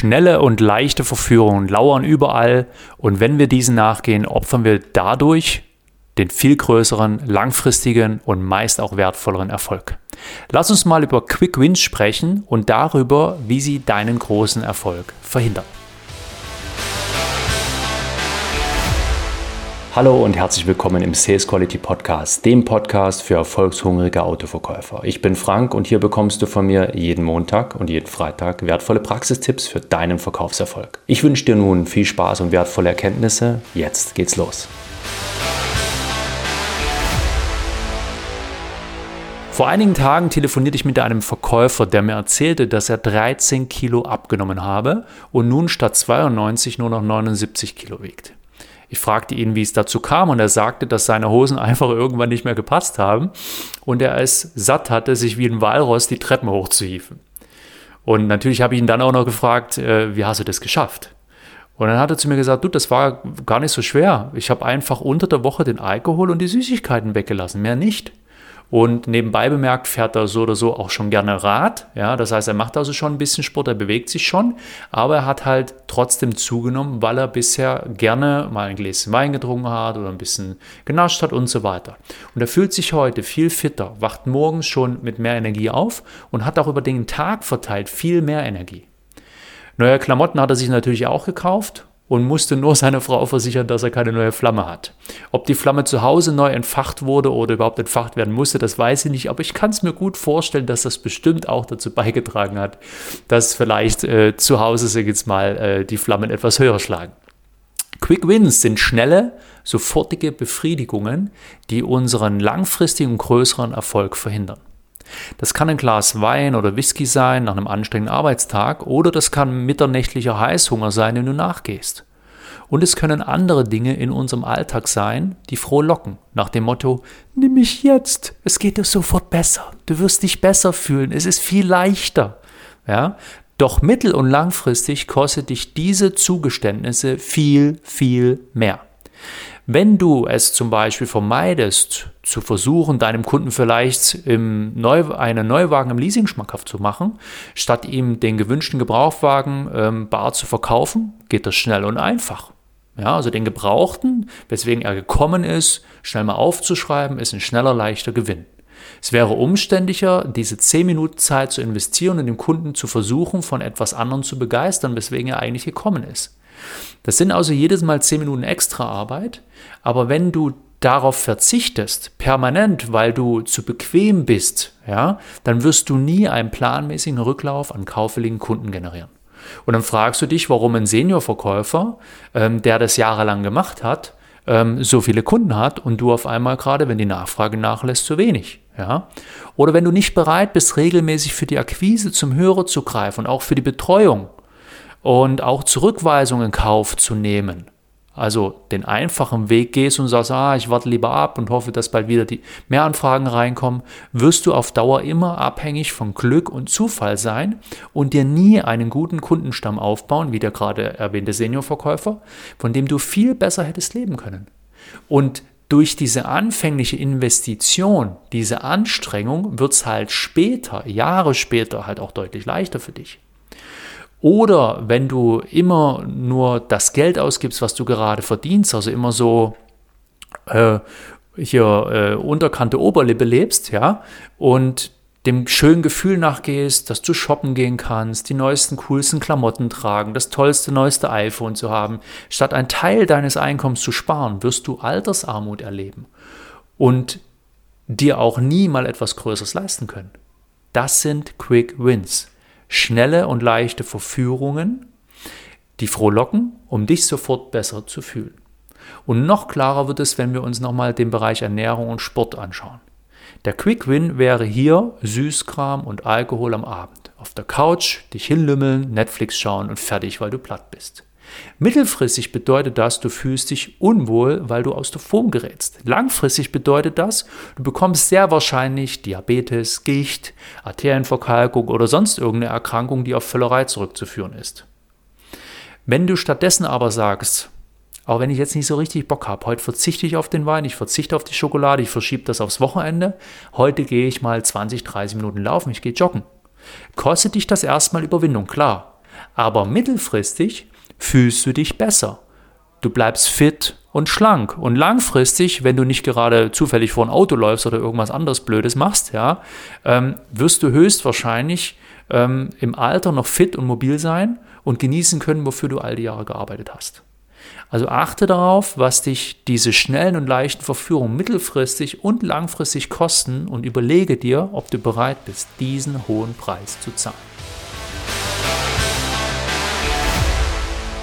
Schnelle und leichte Verführungen lauern überall und wenn wir diesen nachgehen, opfern wir dadurch den viel größeren, langfristigen und meist auch wertvolleren Erfolg. Lass uns mal über Quick Wins sprechen und darüber, wie sie deinen großen Erfolg verhindern. Hallo und herzlich willkommen im Sales Quality Podcast, dem Podcast für erfolgshungrige Autoverkäufer. Ich bin Frank und hier bekommst du von mir jeden Montag und jeden Freitag wertvolle Praxistipps für deinen Verkaufserfolg. Ich wünsche dir nun viel Spaß und wertvolle Erkenntnisse. Jetzt geht's los. Vor einigen Tagen telefonierte ich mit einem Verkäufer, der mir erzählte, dass er 13 Kilo abgenommen habe und nun statt 92 nur noch 79 Kilo wiegt. Ich fragte ihn, wie es dazu kam, und er sagte, dass seine Hosen einfach irgendwann nicht mehr gepasst haben und er es satt hatte, sich wie ein Walross die Treppen hochzuhieven. Und natürlich habe ich ihn dann auch noch gefragt, äh, wie hast du das geschafft? Und dann hat er zu mir gesagt, du, das war gar nicht so schwer. Ich habe einfach unter der Woche den Alkohol und die Süßigkeiten weggelassen, mehr nicht. Und nebenbei bemerkt fährt er so oder so auch schon gerne Rad. Ja, das heißt, er macht also schon ein bisschen Sport, er bewegt sich schon, aber er hat halt trotzdem zugenommen, weil er bisher gerne mal ein Gläschen Wein getrunken hat oder ein bisschen genascht hat und so weiter. Und er fühlt sich heute viel fitter, wacht morgens schon mit mehr Energie auf und hat auch über den Tag verteilt viel mehr Energie. Neue Klamotten hat er sich natürlich auch gekauft und musste nur seiner Frau versichern, dass er keine neue Flamme hat. Ob die Flamme zu Hause neu entfacht wurde oder überhaupt entfacht werden musste, das weiß ich nicht, aber ich kann es mir gut vorstellen, dass das bestimmt auch dazu beigetragen hat, dass vielleicht äh, zu Hause, sag jetzt mal, äh, die Flammen etwas höher schlagen. Quick Wins sind schnelle, sofortige Befriedigungen, die unseren langfristigen größeren Erfolg verhindern. Das kann ein Glas Wein oder Whisky sein nach einem anstrengenden Arbeitstag oder das kann mitternächtlicher Heißhunger sein, den du nachgehst. Und es können andere Dinge in unserem Alltag sein, die frohlocken, nach dem Motto, nimm mich jetzt, es geht dir sofort besser, du wirst dich besser fühlen, es ist viel leichter. Ja? Doch mittel- und langfristig kostet dich diese Zugeständnisse viel, viel mehr. Wenn du es zum Beispiel vermeidest, zu versuchen, deinem Kunden vielleicht im Neu einen Neuwagen im Leasing schmackhaft zu machen, statt ihm den gewünschten Gebrauchwagen ähm, bar zu verkaufen, geht das schnell und einfach. Ja, also den Gebrauchten, weswegen er gekommen ist, schnell mal aufzuschreiben, ist ein schneller, leichter Gewinn. Es wäre umständlicher, diese 10 Minuten Zeit zu investieren und den Kunden zu versuchen, von etwas anderem zu begeistern, weswegen er eigentlich gekommen ist. Das sind also jedes Mal 10 Minuten extra Arbeit, aber wenn du darauf verzichtest, permanent, weil du zu bequem bist, ja, dann wirst du nie einen planmäßigen Rücklauf an kaufwilligen Kunden generieren. Und dann fragst du dich, warum ein Seniorverkäufer, ähm, der das jahrelang gemacht hat, ähm, so viele Kunden hat und du auf einmal gerade, wenn die Nachfrage nachlässt, zu wenig. Ja? Oder wenn du nicht bereit bist, regelmäßig für die Akquise zum Hörer zu greifen und auch für die Betreuung und auch Zurückweisungen in Kauf zu nehmen. Also den einfachen Weg gehst und sagst, ah, ich warte lieber ab und hoffe, dass bald wieder die Mehranfragen reinkommen, wirst du auf Dauer immer abhängig von Glück und Zufall sein und dir nie einen guten Kundenstamm aufbauen, wie der gerade erwähnte Seniorverkäufer, von dem du viel besser hättest leben können. Und durch diese anfängliche Investition, diese Anstrengung, wird es halt später, Jahre später, halt auch deutlich leichter für dich. Oder wenn du immer nur das Geld ausgibst, was du gerade verdienst, also immer so äh, hier äh, unterkante Oberlippe lebst, ja, und dem schönen Gefühl nachgehst, dass du shoppen gehen kannst, die neuesten, coolsten Klamotten tragen, das tollste, neueste iPhone zu haben, statt einen Teil deines Einkommens zu sparen, wirst du Altersarmut erleben und dir auch nie mal etwas Größeres leisten können. Das sind Quick Wins schnelle und leichte Verführungen, die frohlocken, um dich sofort besser zu fühlen. Und noch klarer wird es, wenn wir uns nochmal den Bereich Ernährung und Sport anschauen. Der Quick Win wäre hier Süßkram und Alkohol am Abend. Auf der Couch, dich hinlümmeln, Netflix schauen und fertig, weil du platt bist. Mittelfristig bedeutet das, du fühlst dich unwohl, weil du aus der Form gerätst. Langfristig bedeutet das, du bekommst sehr wahrscheinlich Diabetes, Gicht, Arterienverkalkung oder sonst irgendeine Erkrankung, die auf Völlerei zurückzuführen ist. Wenn du stattdessen aber sagst, auch wenn ich jetzt nicht so richtig Bock habe, heute verzichte ich auf den Wein, ich verzichte auf die Schokolade, ich verschiebe das aufs Wochenende, heute gehe ich mal 20, 30 Minuten laufen, ich gehe joggen. Kostet dich das erstmal Überwindung, klar. Aber mittelfristig fühlst du dich besser. Du bleibst fit und schlank. Und langfristig, wenn du nicht gerade zufällig vor ein Auto läufst oder irgendwas anderes Blödes machst, ja, ähm, wirst du höchstwahrscheinlich ähm, im Alter noch fit und mobil sein und genießen können, wofür du all die Jahre gearbeitet hast. Also achte darauf, was dich diese schnellen und leichten Verführungen mittelfristig und langfristig kosten und überlege dir, ob du bereit bist, diesen hohen Preis zu zahlen.